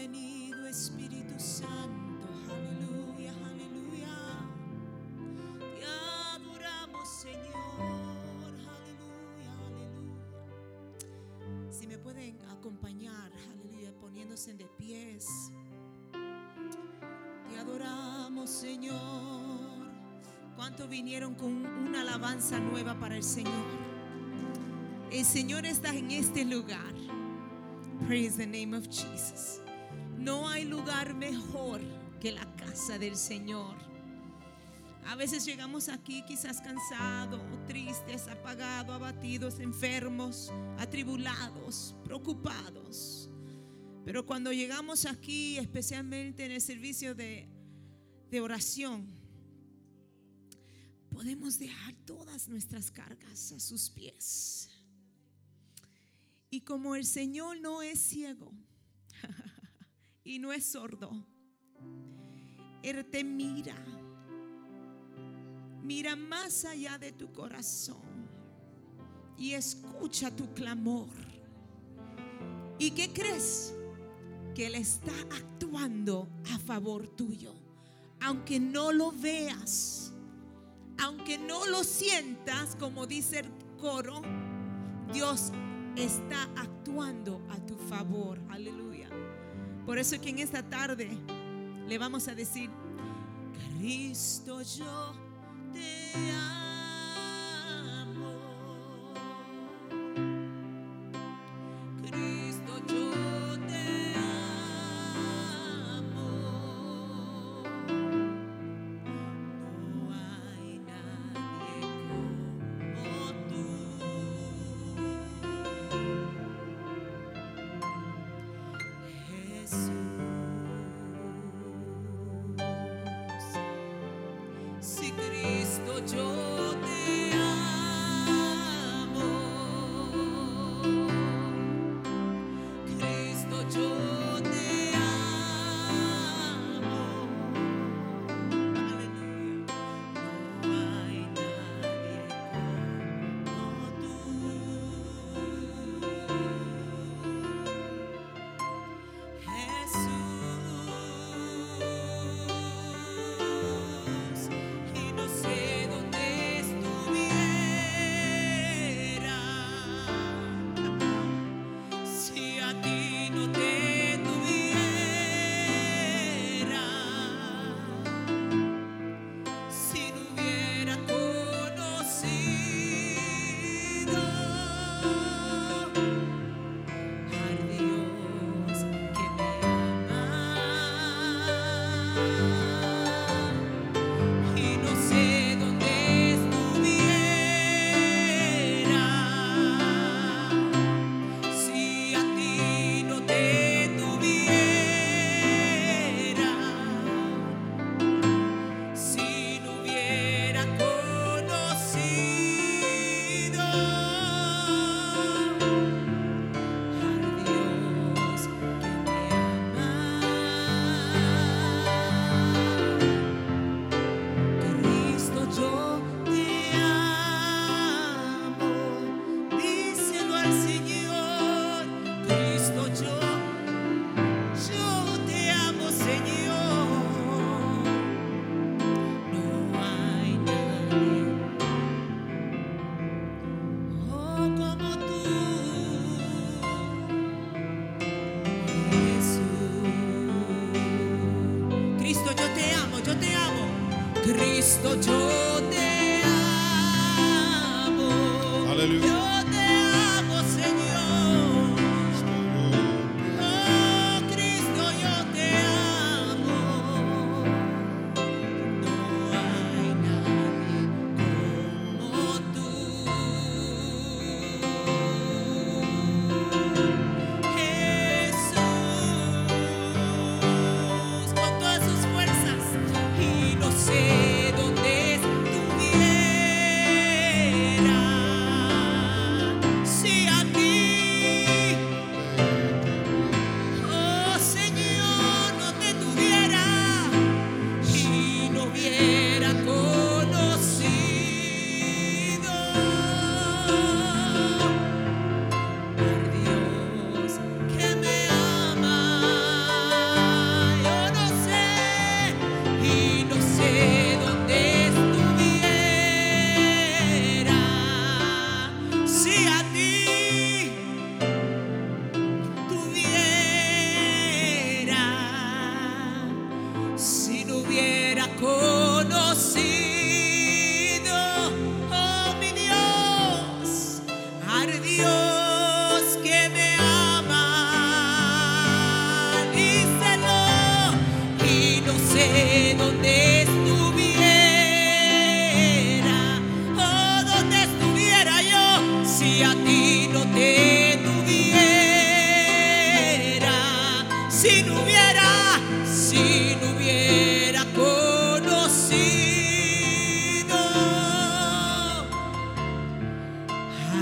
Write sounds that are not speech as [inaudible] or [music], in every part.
Bienvenido Espíritu Santo. Aleluya, aleluya. Te adoramos, Señor. Aleluya, aleluya. Si me pueden acompañar, aleluya, poniéndose de pies. Te adoramos, Señor. ¿Cuántos vinieron con una alabanza nueva para el Señor? El Señor está en este lugar. Praise the name of Jesus. No hay lugar mejor que la casa del Señor. A veces llegamos aquí quizás cansados, tristes, apagados, abatidos, enfermos, atribulados, preocupados. Pero cuando llegamos aquí, especialmente en el servicio de, de oración, podemos dejar todas nuestras cargas a sus pies. Y como el Señor no es ciego [laughs] y no es sordo, Él te mira, mira más allá de tu corazón y escucha tu clamor. ¿Y qué crees? Que Él está actuando a favor tuyo, aunque no lo veas, aunque no lo sientas, como dice el coro, Dios está actuando a tu favor. Aleluya. Por eso es que en esta tarde le vamos a decir, Cristo yo te amo.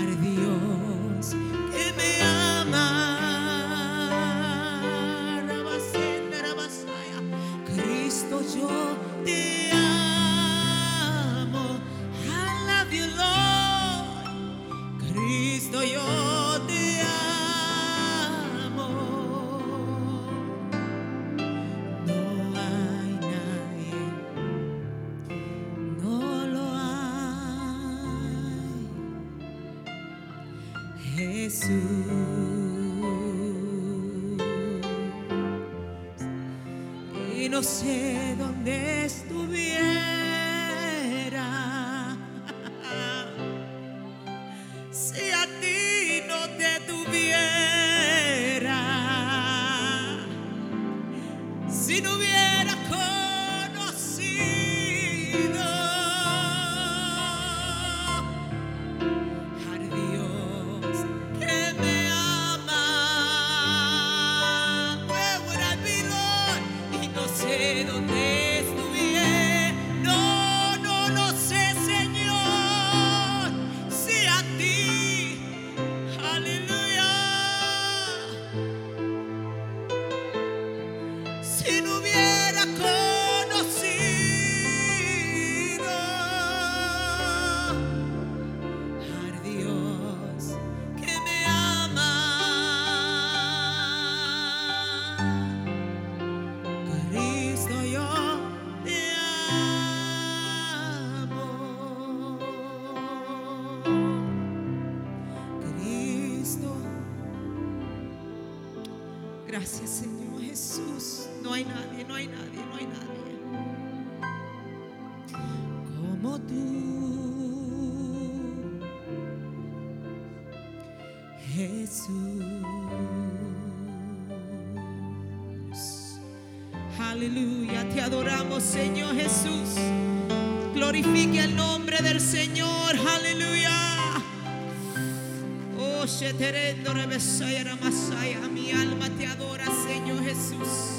perdió. vencer. Gracias, Señor Jesús. No hay nadie, no hay nadie, no hay nadie. Como tú, Jesús. Aleluya, te adoramos, Señor Jesús. Glorifique el nombre del Señor. Aleluya. Oh, Sheterendo Rebesaya Ramasaya. Mi alma te adora, Señor Jesús.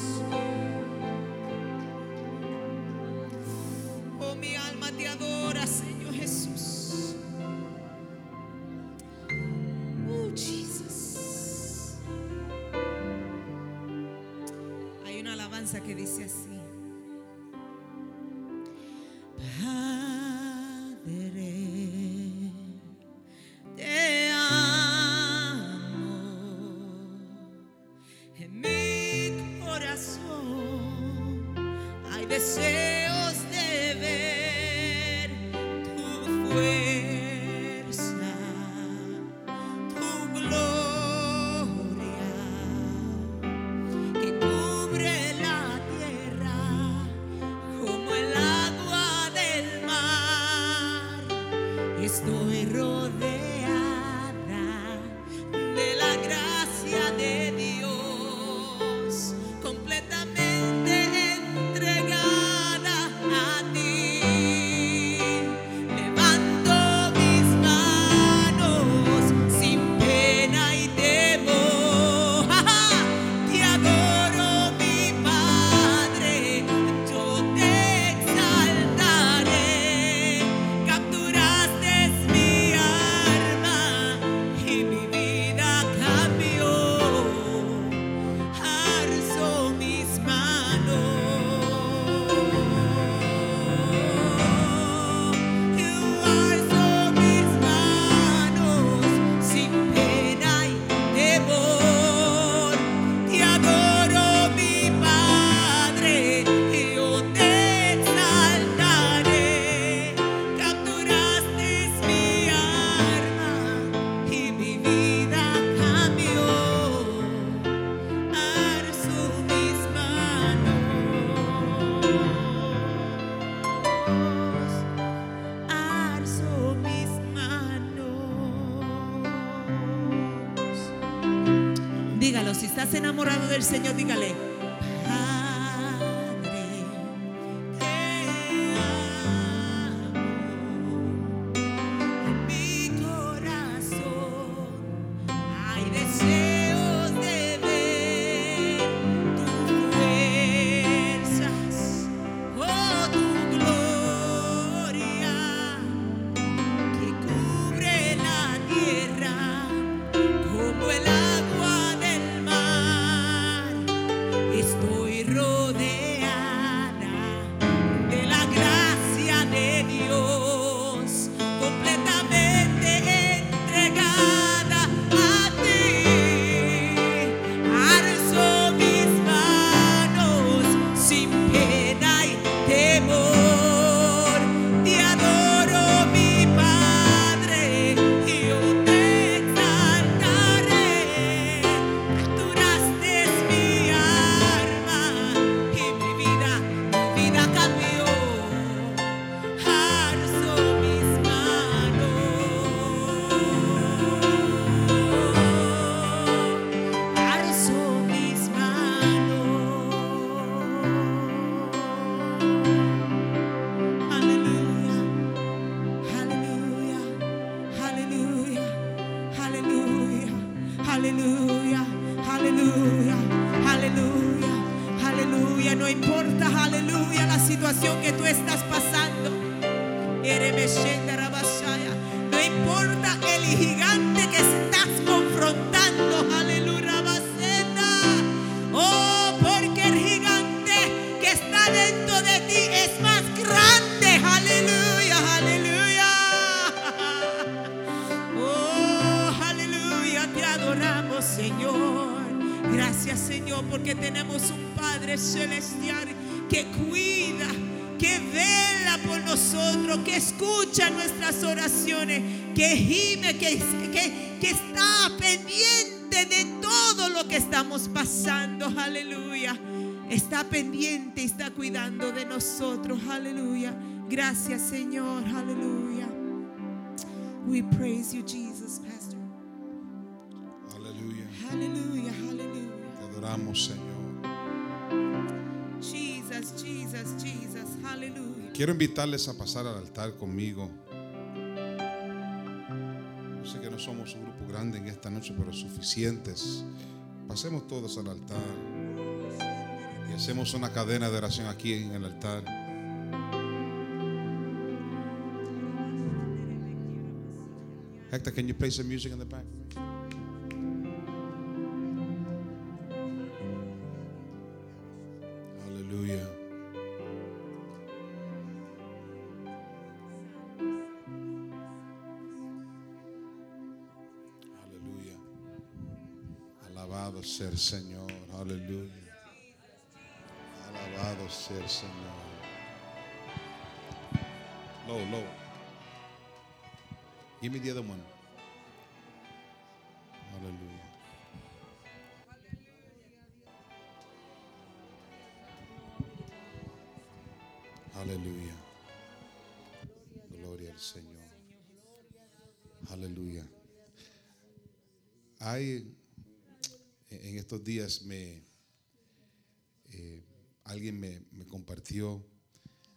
Gracias, Señor. Aleluya. We praise you, Jesus, Pastor. Aleluya. Hallelujah, hallelujah. Te adoramos, Señor. Jesus, Jesus, Jesus, hallelujah. Quiero invitarles a pasar al altar conmigo. Yo sé que no somos un grupo grande en esta noche, pero suficientes. Pasemos todos al altar y hacemos una cadena de oración aquí en el altar. Hector, can you play some music in the back? Aleluya. Aleluya. Alabado sea el Señor. Aleluya. Alabado el Señor. Low, low. Give me the other one. Aleluya. Aleluya. Gloria al Señor. Aleluya. Hay en estos días me eh, alguien me, me compartió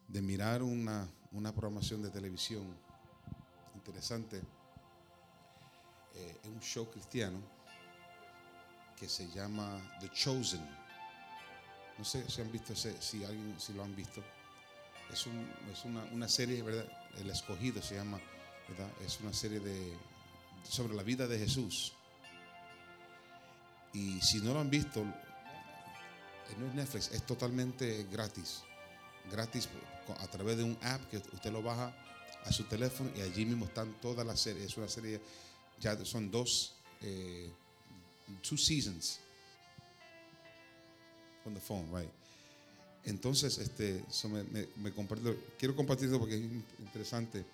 de mirar una, una programación de televisión interesante, eh, un show cristiano que se llama The Chosen. No sé si han visto ese, si alguien si lo han visto. Es, un- es una, una serie, ¿verdad? El escogido se llama, ¿verdad? Es una serie de sobre la vida de Jesús. Y si no lo han visto, eh, no es Netflix, es totalmente gratis. Gratis a través de un app que usted lo baja a su teléfono y allí mismo están todas las series. Es una serie, ya son dos, eh, two seasons on the phone, right? Entonces, este, eso me, me- quiero compartirlo porque es in- interesante.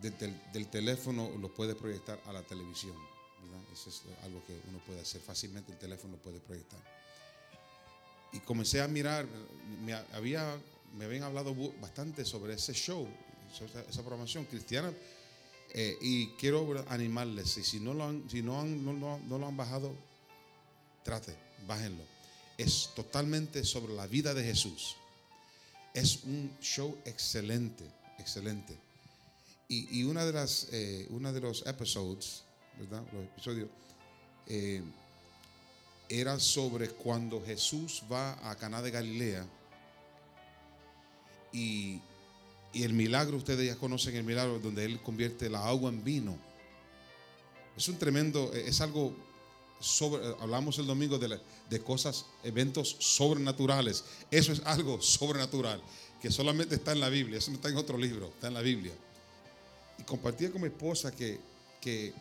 Del, del- teléfono lo puede proyectar a la televisión. ¿verdad? Eso es algo que uno puede hacer fácilmente, el teléfono lo puede proyectar. Y comencé a mirar, me, había, me habían hablado bastante sobre ese show, sobre esa programación cristiana. Eh, y quiero animarles, y si no lo han, si no han, no, no- no lo han bajado, trate, bájenlo. Es totalmente sobre la vida de Jesús. Es un show excelente, excelente. Y, y una de las, eh, una de los episodes, ¿verdad? Los episodios, eh, era sobre cuando Jesús va a Caná de Galilea y, el milagro, ustedes ya conocen el milagro donde él convierte la agua en vino. Es un tremendo, es algo sobre, hablamos el domingo de, de cosas, eventos sobrenaturales. Eso es algo sobrenatural que solamente está en la Biblia, eso no está en otro libro, está en la Biblia. Y compartía con mi esposa que, que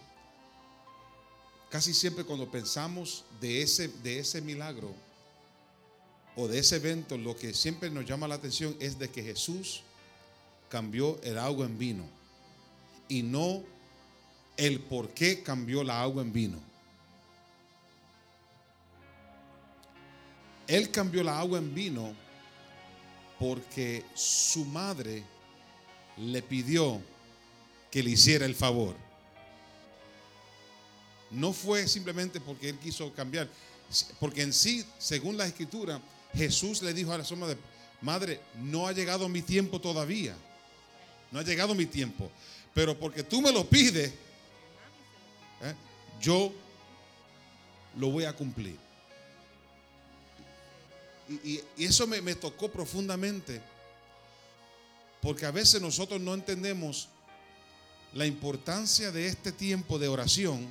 casi siempre cuando pensamos de ese, de ese milagro o de ese evento, lo que siempre nos llama la atención es de que Jesús cambió el agua en vino y no el por qué cambió la agua en vino. Él cambió la agua en vino porque su madre le pidió que le hiciera el favor. No fue simplemente porque él quiso cambiar, porque en sí, según la escritura, Jesús le dijo a la suma de madre, no ha llegado mi tiempo todavía. No ha llegado mi tiempo. Pero porque tú me lo pides, ¿eh? yo lo voy a cumplir. Y, eso me tocó profundamente. Porque a veces nosotros no entendemos la importancia de este tiempo de oración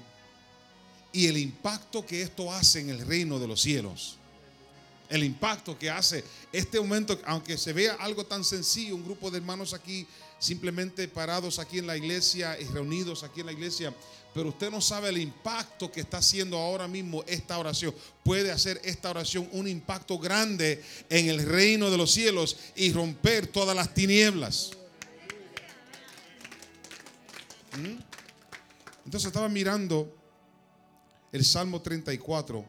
y el impacto que esto hace en el reino de los cielos. El impacto que hace este momento, aunque se vea algo tan sencillo, un grupo de hermanos aquí simplemente parados aquí en la iglesia y reunidos aquí en la iglesia, pero usted no sabe el impacto que está haciendo ahora mismo esta oración. Puede hacer esta oración un impacto grande en el reino de los cielos y romper todas las tinieblas. ¿Mm? Entonces estaba mirando el Salmo 34,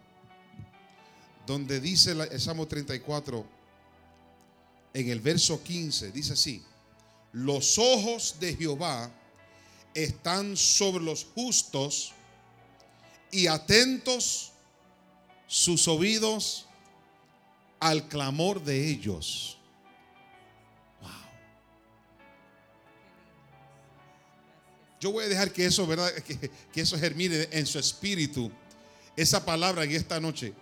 donde dice el Salmo 34, en el verso 15, dice así, los ojos de Jehová están sobre los justos y atentos sus oídos al clamor de ellos. Wow. Yo voy a dejar que eso, ¿verdad? [laughs] Que, que eso germine en su espíritu. Esa palabra en esta noche.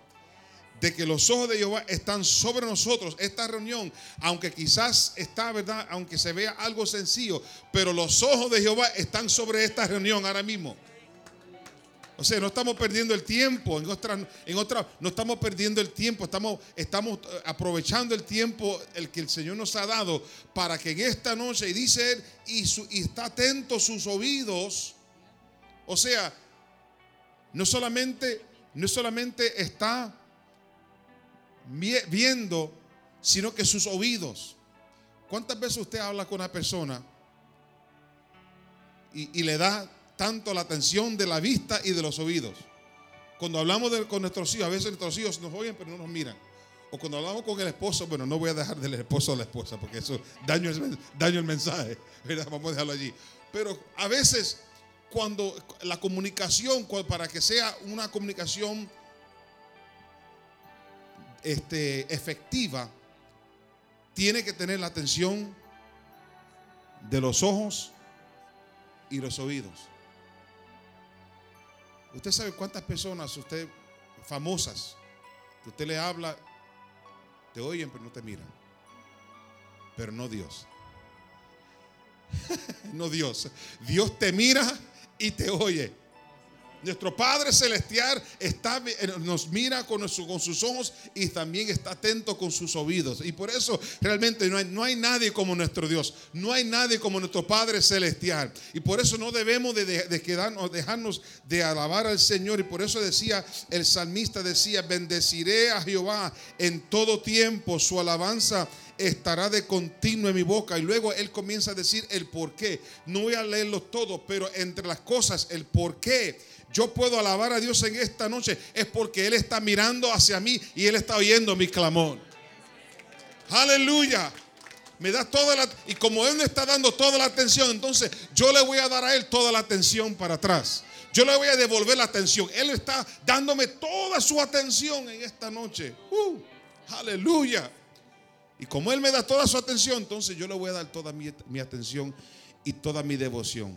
De que los ojos de Jehová están sobre nosotros. Esta reunión, aunque quizás está, ¿verdad? Aunque se vea algo sencillo, pero los ojos de Jehová están sobre esta reunión ahora mismo. O sea, no estamos perdiendo el tiempo. En otra, en no estamos perdiendo el tiempo. Estamos, estamos eh, aprovechando el tiempo el que el Señor nos ha dado para que en esta noche, y dice Él, y, su- y está atento sus oídos. O sea, no solamente, no solamente está viendo, sino que sus oídos. ¿Cuántas veces usted habla con una persona y, le da tanto la atención de la vista y de los oídos? Cuando hablamos con nuestros hijos, a veces nuestros hijos nos oyen pero no nos miran. O cuando hablamos con el esposo, bueno, no voy a dejar del esposo a la esposa porque eso daño el, mensaje. [laughs] Vamos a dejarlo allí. Pero a veces cuando la comunicación, para que sea una comunicación este, efectiva, tiene que tener la atención de los ojos y los oídos. Usted sabe cuántas personas, usted, famosas, que usted le habla, te oyen pero no te miran. Pero no Dios. [laughs] no Dios. Dios te mira y te oye. Nuestro Padre Celestial está, eh, nos mira con, con sus ojos y también está atento con sus oídos. Y por eso realmente no hay, no hay nadie como nuestro Dios. No hay nadie como nuestro Padre Celestial. Y por eso no debemos de, de- de quedarnos, dejarnos de alabar al Señor. Y por eso decía el salmista, decía, bendeciré a Jehová en todo tiempo. Su alabanza estará de continuo en mi boca. Y luego él comienza a decir el por qué. No voy a leerlo todo, pero entre las cosas, el por qué yo puedo alabar a Dios en esta noche es porque Él está mirando hacia mí y Él está oyendo mi clamor. Aleluya. me da toda la... Y como Él me está dando toda la atención, entonces yo le voy a dar a Él toda la atención para atrás. Yo le voy a devolver la atención. Él está dándome toda su atención en esta noche. Uh, aleluya. Y como Él me da toda su atención, entonces yo le voy a dar toda mi, atención y toda mi devoción.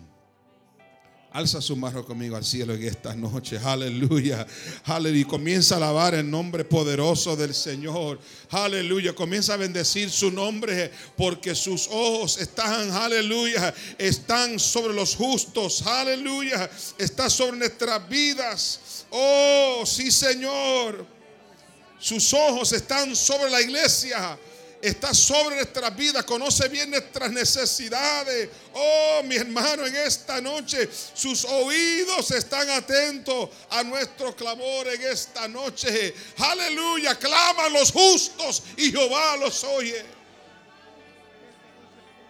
Alza su mano conmigo al cielo en esta noche. Aleluya. Aleluya. Comienza a alabar el nombre poderoso del Señor. Aleluya. Comienza a bendecir su nombre porque sus ojos están, aleluya, están sobre los justos. Aleluya. Está sobre nuestras vidas. Oh, sí, Señor. Sus ojos están sobre la iglesia está sobre nuestras vidas, conoce bien nuestras necesidades. Oh, mi hermano, en esta noche sus oídos están atentos a nuestro clamor en esta noche. Aleluya, claman los justos y Jehová los oye.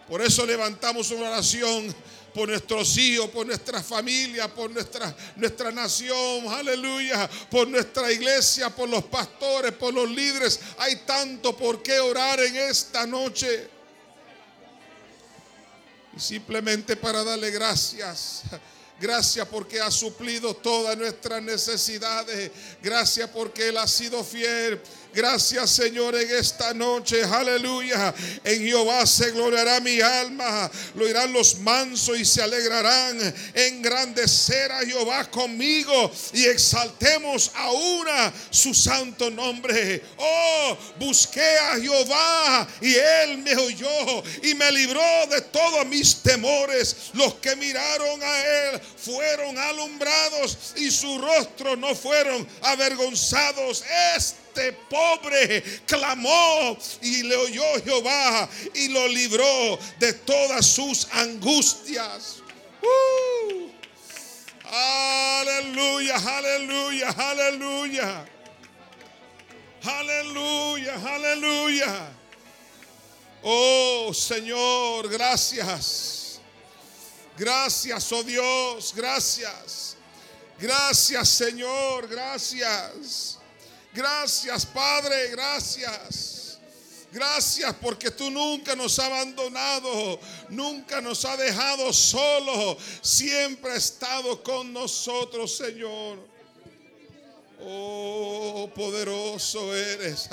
Por eso levantamos una oración por nuestros hijos, por nuestra familia, por nuestra, nuestra nación, aleluya, por nuestra iglesia, por los pastores, por los líderes. Hay tanto por qué orar en esta noche. Y simplemente para darle gracias. Gracias porque ha suplido todas nuestras necesidades. Gracias porque Él ha sido fiel. Gracias Señor en esta noche, aleluya. En Jehová se gloriará mi alma, lo irán los mansos y se alegrarán. Engrandecer a Jehová conmigo y exaltemos a una su santo nombre. Oh, busqué a Jehová y él me oyó y me libró de todos mis temores. Los que miraron a él fueron alumbrados y su rostro no fueron avergonzados. Este pobre clamó y le oyó Jehová y lo libró de todas sus angustias. Uh. aleluya, aleluya, aleluya. Aleluya, aleluya. Oh Señor, gracias. Gracias, oh Dios, gracias. Gracias, Señor, gracias. Gracias, Padre, gracias. Gracias porque tú nunca nos has abandonado, nunca nos has dejado solo, siempre has estado con nosotros, Señor. Oh, poderoso eres.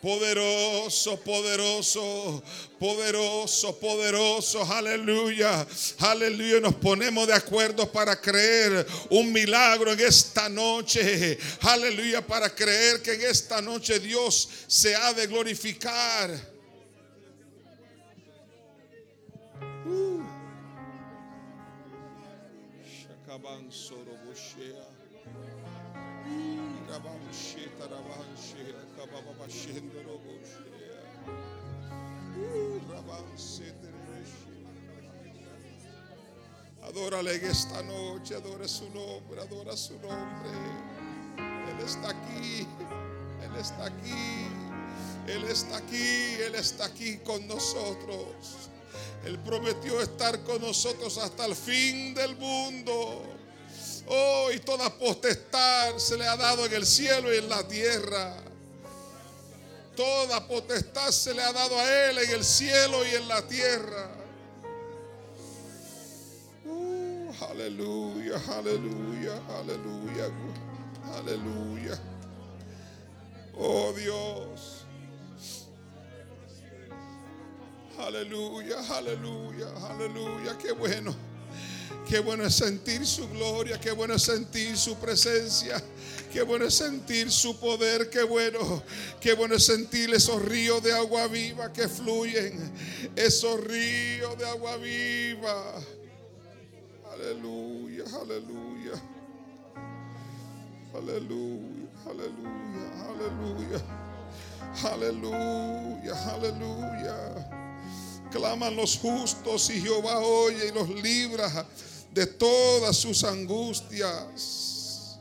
Poderoso, poderoso, poderoso, poderoso. Aleluya. Aleluya. Nos ponemos de acuerdo para creer un milagro en esta noche. Aleluya. Para creer que en esta noche Dios se ha de glorificar. Uh. Adórale en esta noche, adora su nombre, adora su nombre. Él está aquí, Él está aquí, Él está aquí, Él está aquí con nosotros. Él prometió estar con nosotros hasta el fin del mundo. Oh, y toda potestad se le ha dado en el cielo y en la tierra. Toda potestad se le ha dado a Él en el cielo y en la tierra. Aleluya, aleluya, aleluya, aleluya. Oh Dios. Aleluya, aleluya, aleluya. Qué bueno. Qué bueno es sentir su gloria, qué bueno es sentir su presencia, qué bueno es sentir su poder, qué bueno, qué bueno es sentir esos ríos de agua viva que fluyen, esos ríos de agua viva. Aleluya, aleluya. Aleluya, aleluya, aleluya. Aleluya, aleluya. Claman los justos y Jehová oye y los libra de todas sus angustias.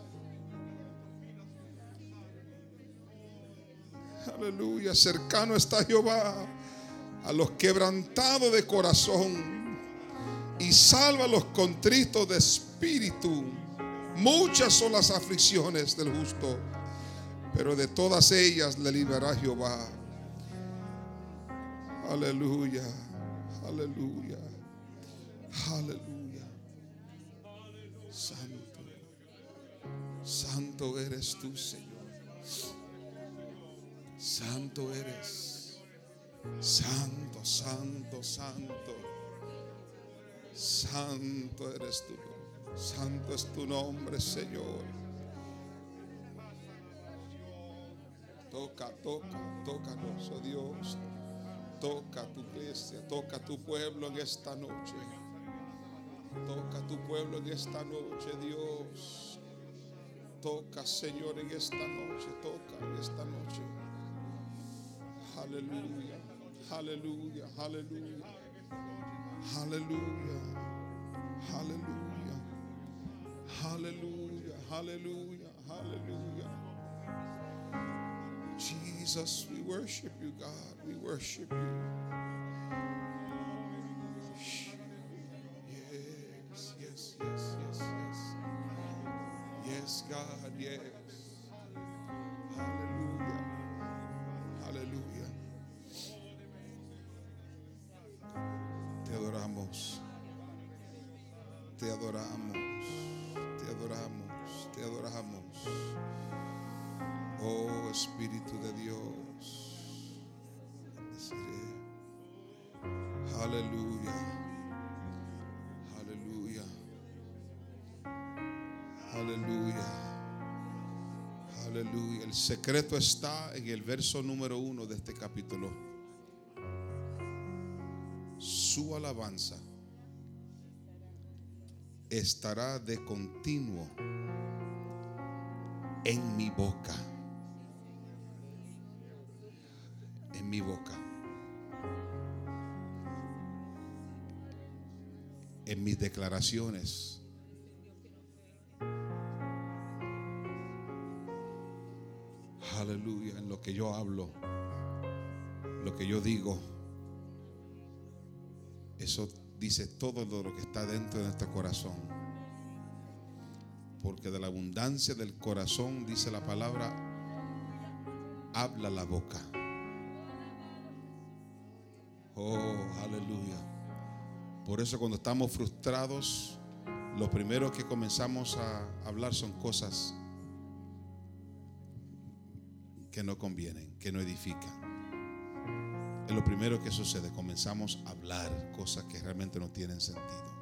Aleluya, cercano está Jehová a los quebrantados de corazón y salva a los contritos de espíritu. Muchas son las aflicciones del justo, pero de todas ellas le liberará Jehová. Aleluya. Aleluya. Aleluya. Santo eres tú, Señor. Santo eres. Santo, santo, santo. Santo eres tú. Santo es tu nombre, Señor. Toca, toca, tócanos, oh Dios. Toca tu iglesia, toca tu pueblo en esta noche. Toca tu pueblo en esta noche, Dios. Toca, Señor, en esta noche. Toca en esta noche. Aleluya, aleluya, aleluya. Aleluya, aleluya. Aleluya, aleluya, aleluya. Jesus, we worship you, God. We worship you. Yes. Aleluya. Aleluya. Te adoramos. Te adoramos. Te adoramos. Te adoramos. Oh Espíritu de Dios. Aleluya. El secreto está en el verso número uno de este capítulo. Su alabanza estará de continuo en mi boca. En mi boca. En mis declaraciones. Aleluya. En lo que yo hablo. Lo que yo digo. Eso dice todo lo que está dentro de nuestro corazón. Porque de la abundancia del corazón, dice la palabra, habla la boca. Oh, aleluya. Por eso cuando estamos frustrados, lo primero que comenzamos a hablar son cosas que no convienen, que no edifican. Es lo primero que sucede. Comenzamos a hablar cosas que realmente no tienen sentido.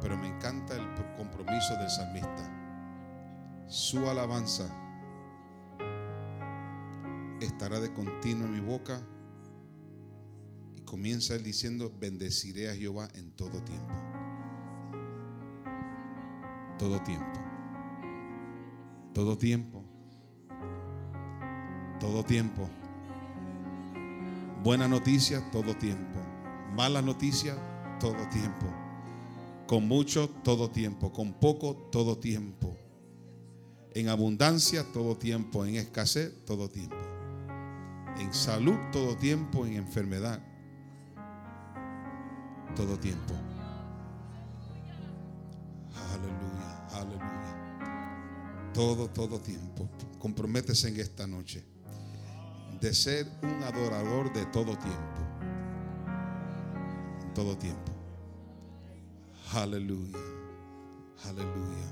Pero me encanta el compromiso del salmista. Su alabanza estará de continuo en mi boca. Y comienza él diciendo, bendeciré a Jehová en todo tiempo. Todo tiempo. Todo tiempo. Todo tiempo. Buena noticia todo tiempo. Mala noticia todo tiempo. Con mucho todo tiempo. Con poco todo tiempo. En abundancia todo tiempo. En escasez todo tiempo. En salud todo tiempo. En enfermedad todo tiempo. Aleluya, aleluya. Todo, todo tiempo. Comprométese en esta noche de ser un adorador de todo tiempo. En todo tiempo. Aleluya. Aleluya.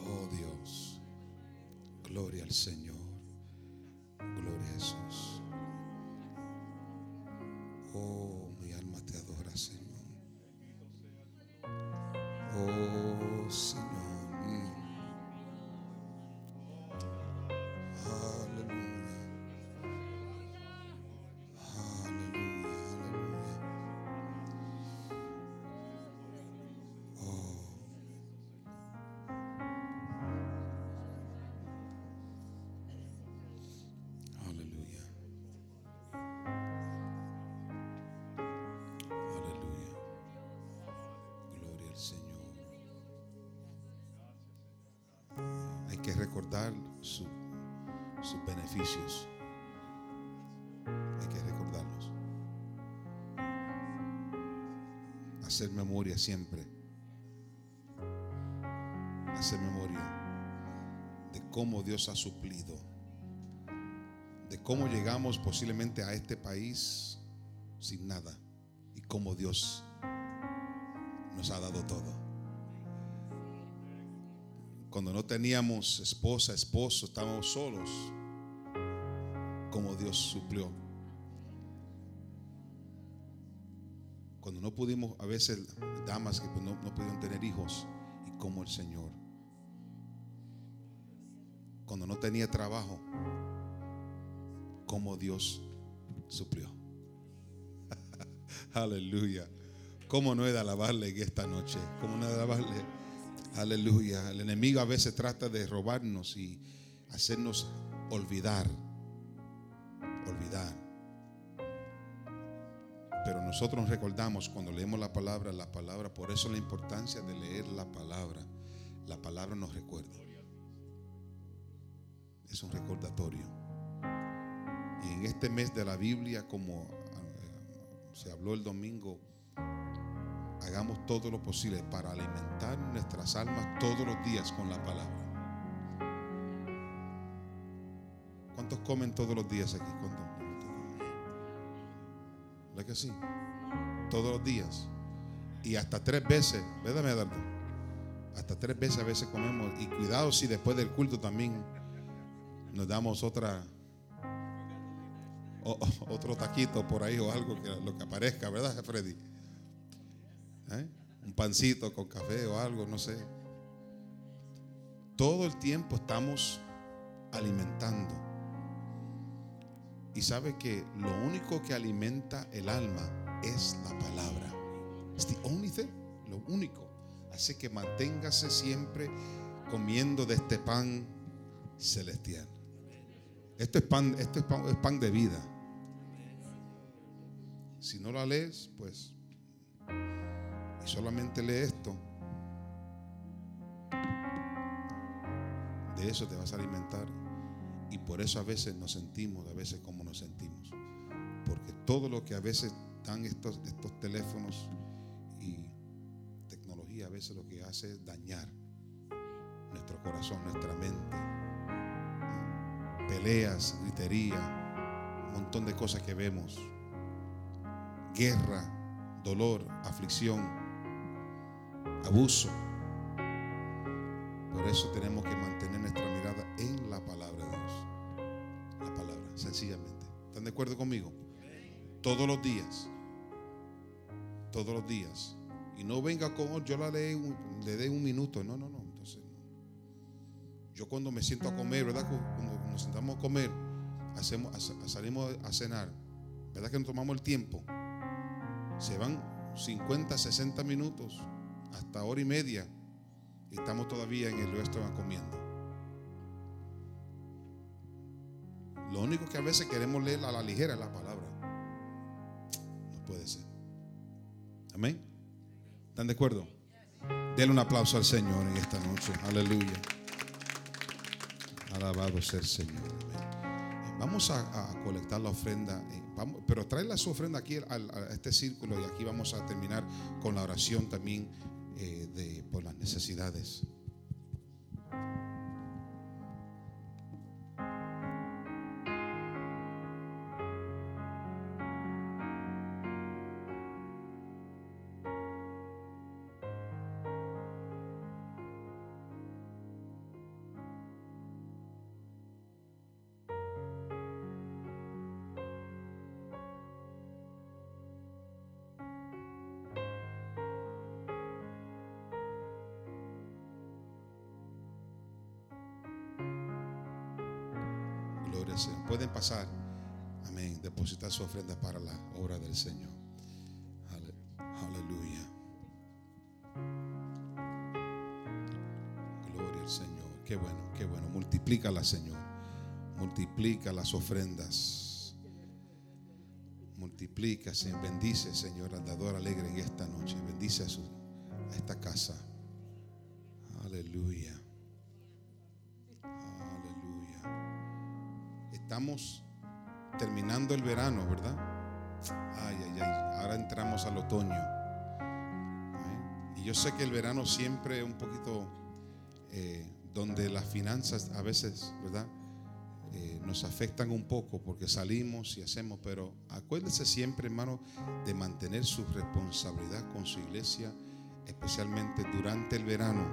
Oh Dios. Gloria al Señor. Siempre. Hacer memoria de cómo Dios ha suplido. De cómo llegamos posiblemente a este país sin nada y cómo Dios nos ha dado todo. Cuando no teníamos esposa, esposo, estábamos solos, como Dios suplió. Cuando no pudimos, a veces damas que pues no, no pudieron tener hijos, y como el Señor. Cuando no tenía trabajo, como Dios suplió. [laughs] Aleluya. ¿Cómo no he de alabarle en esta noche? ¿Cómo no he de alabarle? Aleluya. El enemigo a veces trata de robarnos y hacernos olvidar. Olvidar. Pero nosotros nos recordamos cuando leemos la palabra, la palabra, por eso la importancia de leer la palabra. La palabra nos recuerda. Es un recordatorio. Y en este mes de la Biblia, como eh, se habló el domingo, hagamos todo lo posible para alimentar nuestras almas todos los días con la palabra. ¿Cuántos comen todos los días aquí? ¿Cuántos? ¿Verdad que sí? Todos los días. Y hasta tres veces, ¿verdad, Medardo? Hasta tres veces a veces comemos. Y cuidado si después del culto también nos damos otra otro taquito por ahí o algo que lo que aparezca, ¿verdad, Freddy? ¿Eh? Un pancito con café o algo, no sé. Todo el tiempo estamos alimentando. Y sabe que lo único que alimenta el alma es la palabra. It's the only thing, lo único. Así que manténgase siempre comiendo de este pan celestial. Esto es pan, esto es pan, es pan de vida. Si no la lees, pues y solamente lee esto, de eso te vas a alimentar. Y por eso a veces nos sentimos, a veces como nos sentimos. Porque todo lo que a veces dan estos, estos teléfonos y tecnología, a veces lo que hace es dañar nuestro corazón, nuestra mente. Peleas, gritería, un montón de cosas que vemos. Guerra, dolor, aflicción, abuso. Por eso tenemos que mantener nuestra mirada ¿Están de acuerdo conmigo? Todos los días. Todos los días. Y no venga con, "Oh, yo la un- le dé un minuto. No, no, no. Entonces, no. Yo cuando me siento a comer, ¿verdad? Cuando nos sentamos a comer, hacemos, salimos a cenar, ¿verdad que nos tomamos el tiempo? Se van 50, 60 minutos, hasta hora y media, y estamos todavía en el restaurante comiendo. Lo único que a veces queremos leer a la ligera es la palabra. No puede ser. Amén. ¿Están de acuerdo? Denle un aplauso al Señor en esta noche. Aleluya. Alabado sea el Señor. Vamos a, colectar la ofrenda. eh, pero trae la su ofrenda aquí a este círculo y aquí vamos a terminar con la oración también eh, por las necesidades. Señor. Ale- Aleluya. Gloria al Señor. Qué bueno, qué bueno. Multiplícala, Señor. Multiplica las ofrendas. Multiplica, Señor. Bendice, Señor, al dador alegre en esta noche. Bendice a, a esta casa. Aleluya. Aleluya. Estamos terminando el verano, ¿verdad? Ay, ay, ay. Ahora entramos al otoño. Ay, Y yo sé que el verano siempre es un poquito eh, donde las finanzas a veces, ¿verdad? Eh, nos afectan un poco porque salimos y hacemos, pero acuérdese siempre, hermano, de mantener su responsabilidad con su iglesia, especialmente durante el verano,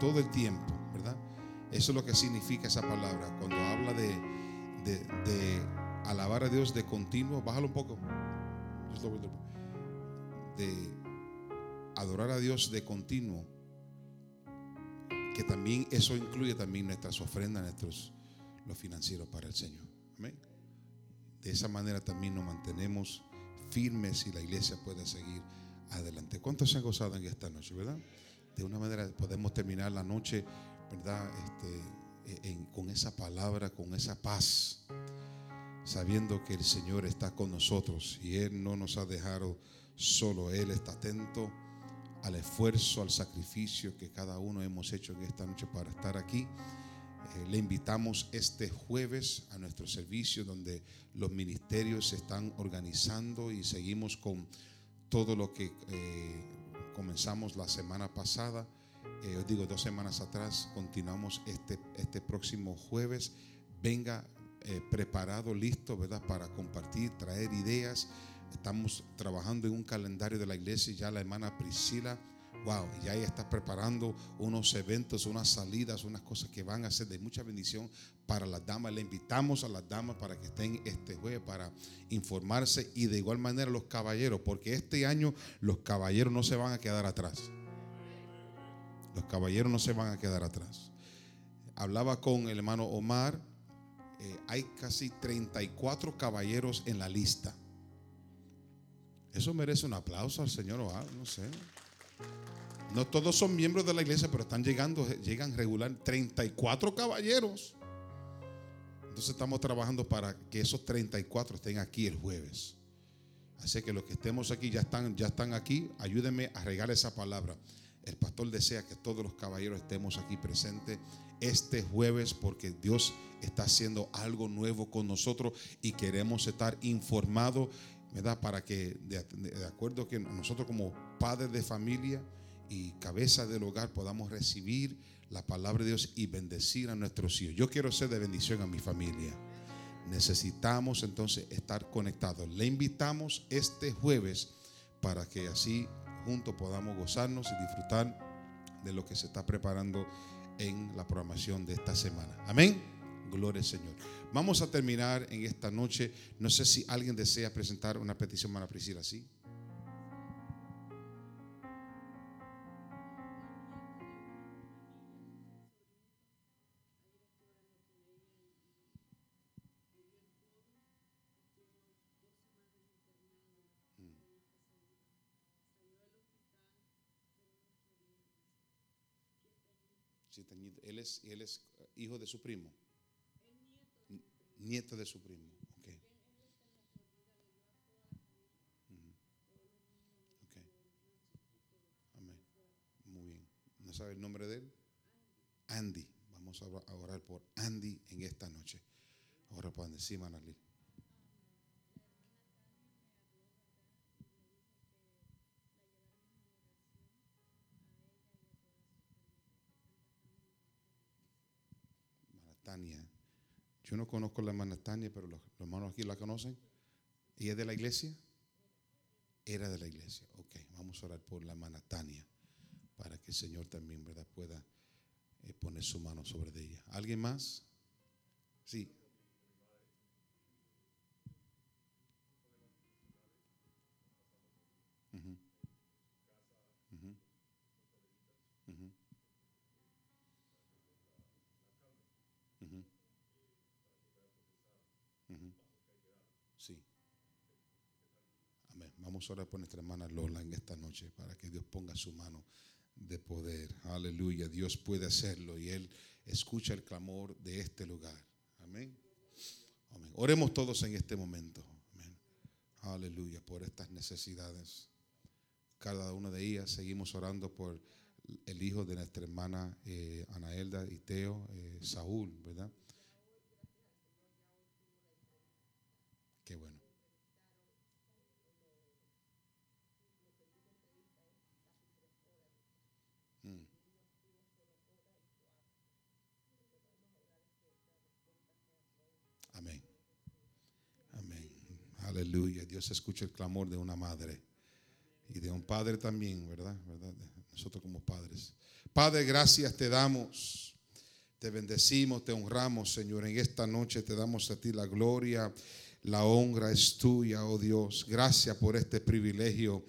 todo el tiempo, ¿verdad? Eso es lo que significa esa palabra. Cuando habla de, de alabar a Dios de continuo, bájalo un poco. De adorar a Dios de continuo. Que también eso incluye también nuestras ofrendas, nuestros los financieros para el Señor. Amén. De esa manera también nos mantenemos firmes y la iglesia puede seguir adelante. ¿Cuántos se han gozado en esta noche, verdad? De una manera podemos terminar la noche, ¿verdad? Este, con esa palabra, con esa paz, sabiendo que el Señor está con nosotros y Él no nos ha dejado solo. Él está atento al esfuerzo, al sacrificio que cada uno hemos hecho en esta noche para estar aquí. Eh, le invitamos este jueves a nuestro servicio donde los ministerios se están organizando y seguimos con todo lo que eh, comenzamos la semana pasada. Eh, os digo, dos semanas atrás, continuamos este, este próximo jueves. Venga preparado, listo, ¿verdad? Para compartir, traer ideas. Estamos trabajando en un calendario de la iglesia. Ya la hermana Priscila Wow, ya ella está preparando unos eventos, unas salidas, unas cosas que van a ser de mucha bendición para las damas. Le invitamos a las damas para que estén este jueves para informarse y de igual manera los caballeros, porque este año los caballeros no se van a quedar atrás. Los caballeros no se van a quedar atrás. Hablaba con el hermano Omar, eh, hay casi 34 caballeros en la lista. Eso merece un aplauso al Señor Omar, no sé. No todos son miembros de la iglesia, pero están llegando, llegan regular 34 caballeros. Entonces estamos trabajando para que esos 34 estén aquí el jueves. Así que los que estemos aquí ya están, ya están aquí. Ayúdenme a regar esa palabra. El pastor desea que todos los caballeros estemos aquí presentes este jueves porque Dios está haciendo algo nuevo con nosotros y queremos estar informados, ¿verdad? Para que de, de acuerdo que nosotros como padres de familia, y cabeza del hogar podamos recibir la palabra de Dios y bendecir a nuestros hijos. Yo quiero ser de bendición a mi familia. Necesitamos entonces estar conectados. Le invitamos este jueves para que así juntos podamos gozarnos y disfrutar de lo que se está preparando en la programación de esta semana. Amén. Gloria al Señor. Vamos a terminar en esta noche. No sé si alguien desea presentar una petición para Priscila, ¿sí? Es, él es hijo de su primo. Nieto de su primo. Okay. Amén. Muy bien. ¿No sabe el nombre de él? Andy. Vamos a orar por Andy en esta noche. Ahora por encima, Manalí. Yo no conozco la hermana Tania, pero los, hermanos aquí la conocen. ¿Y es de la iglesia? Era de la iglesia. Ok, vamos a orar por la hermana Tania para que el Señor también ¿verdad? pueda eh, poner su mano sobre ella. ¿Alguien más? Sí. Vamos a orar por nuestra hermana Lola en esta noche para que Dios ponga su mano de poder. Aleluya. Dios puede hacerlo y Él escucha el clamor de este lugar. Amén. Amén. Oremos todos en este momento. Amén. Aleluya. Por estas necesidades. Cada una de ellas seguimos orando por el hijo de nuestra hermana eh, Anaelda y Teo, eh, Saúl, ¿verdad? Qué bueno. Aleluya. Dios escucha el clamor de una madre y de un padre también, ¿verdad? Nosotros como padres. Padre, gracias te damos. Te bendecimos, te honramos, Señor. En esta noche te damos a ti la gloria. La honra es tuya, oh Dios. Gracias por este privilegio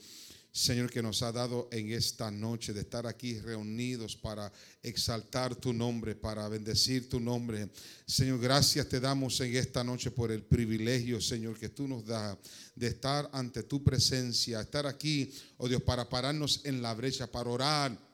Señor, que nos ha dado en esta noche de estar aquí reunidos para exaltar tu nombre, para bendecir tu nombre. Señor, gracias te damos en esta noche por el privilegio, Señor, que tú nos das de estar ante tu presencia, estar aquí, oh Dios, para pararnos en la brecha, para orar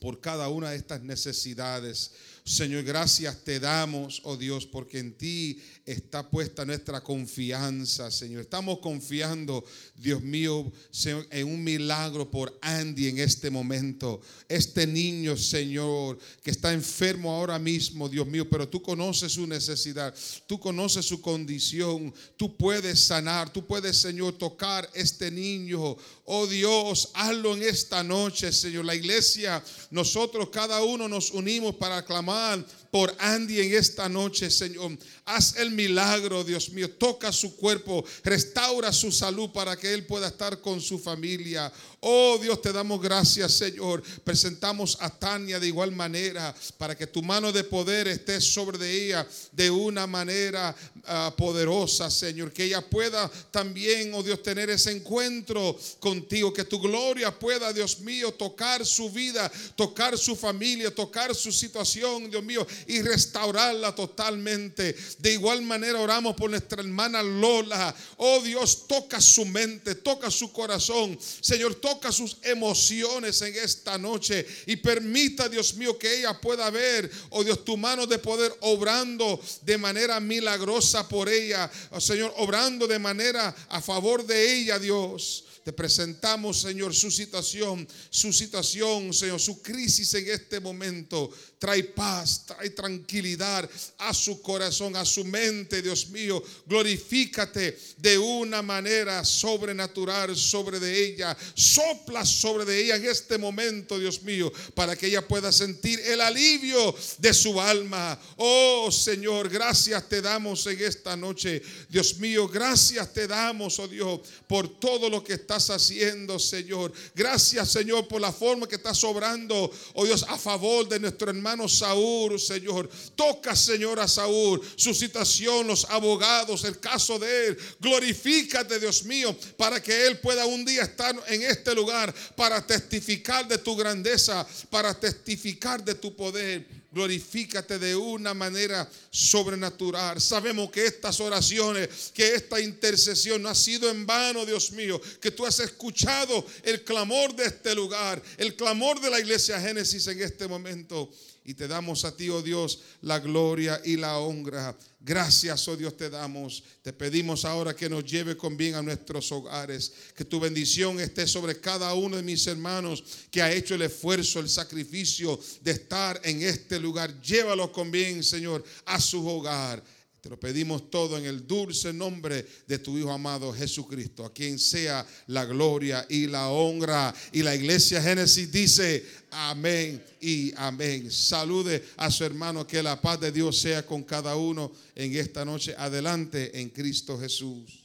por cada una de estas necesidades. Señor, gracias te damos, oh Dios, porque en ti está puesta nuestra confianza, Señor. Estamos confiando, Dios mío, Señor, en un milagro por Andy en este momento. Este niño, Señor, que está enfermo ahora mismo, Dios mío, pero tú conoces su necesidad, tú conoces su condición, tú puedes sanar, tú puedes, Señor, tocar este niño. Oh Dios, hazlo en esta noche, Señor. La iglesia, nosotros cada uno nos unimos para On. Por Andy en esta noche, Señor. Haz el milagro, Dios mío. Toca su cuerpo, restaura su salud para que él pueda estar con su familia. Oh Dios, te damos gracias, Señor. Presentamos a Tania de igual manera para que tu mano de poder esté sobre ella de una manera ah, poderosa, Señor. Que ella pueda también, oh Dios, tener ese encuentro contigo. Que tu gloria pueda, Dios mío, tocar su vida, tocar su familia, tocar su situación, Dios mío, y restaurarla totalmente. De igual manera oramos por nuestra hermana Lola. Oh Dios, toca su mente, toca su corazón. Señor, toca sus emociones en esta noche y permita, Dios mío, que ella pueda ver, oh Dios, tu mano de poder obrando de manera milagrosa por ella. Oh Señor, obrando de manera a favor de ella, Dios. Te presentamos, Señor, su situación, su situación, Señor, su crisis en este momento. Trae paz, trae tranquilidad a su corazón, a su mente, Dios mío. Glorifícate de una manera sobrenatural sobre de ella. Sopla sobre de ella en este momento, Dios mío, para que ella pueda sentir el alivio de su alma. Oh Señor, gracias te damos en esta noche. Dios mío, gracias te damos, oh Dios, por todo lo que estás haciendo, Señor. Gracias, Señor, por la forma que estás obrando, oh Dios, a favor de nuestro hermano Saúl, Señor. Toca, Señor, a Saúl, su situación, los abogados, el caso de él. Glorifícate, Dios mío, para que él pueda un día estar en este lugar para testificar de tu grandeza, para testificar de tu poder glorifícate de una manera sobrenatural. Sabemos que estas oraciones, que esta intercesión no ha sido en vano, Dios mío, que tú has escuchado el clamor de este lugar, el clamor de la iglesia Génesis en este momento. Y te damos a ti, oh Dios, la gloria y la honra. Gracias, oh Dios, te damos. Te pedimos ahora que nos lleve con bien a nuestros hogares. Que tu bendición esté sobre cada uno de mis hermanos que ha hecho el esfuerzo, el sacrificio de estar en este lugar. Llévalo con bien, Señor, a su hogar. Te lo pedimos todo en el dulce nombre de tu Hijo amado Jesucristo, a quien sea la gloria y la honra. Y la iglesia Génesis dice, amén y amén. Salude a su hermano, que la paz de Dios sea con cada uno en esta noche. Adelante en Cristo Jesús.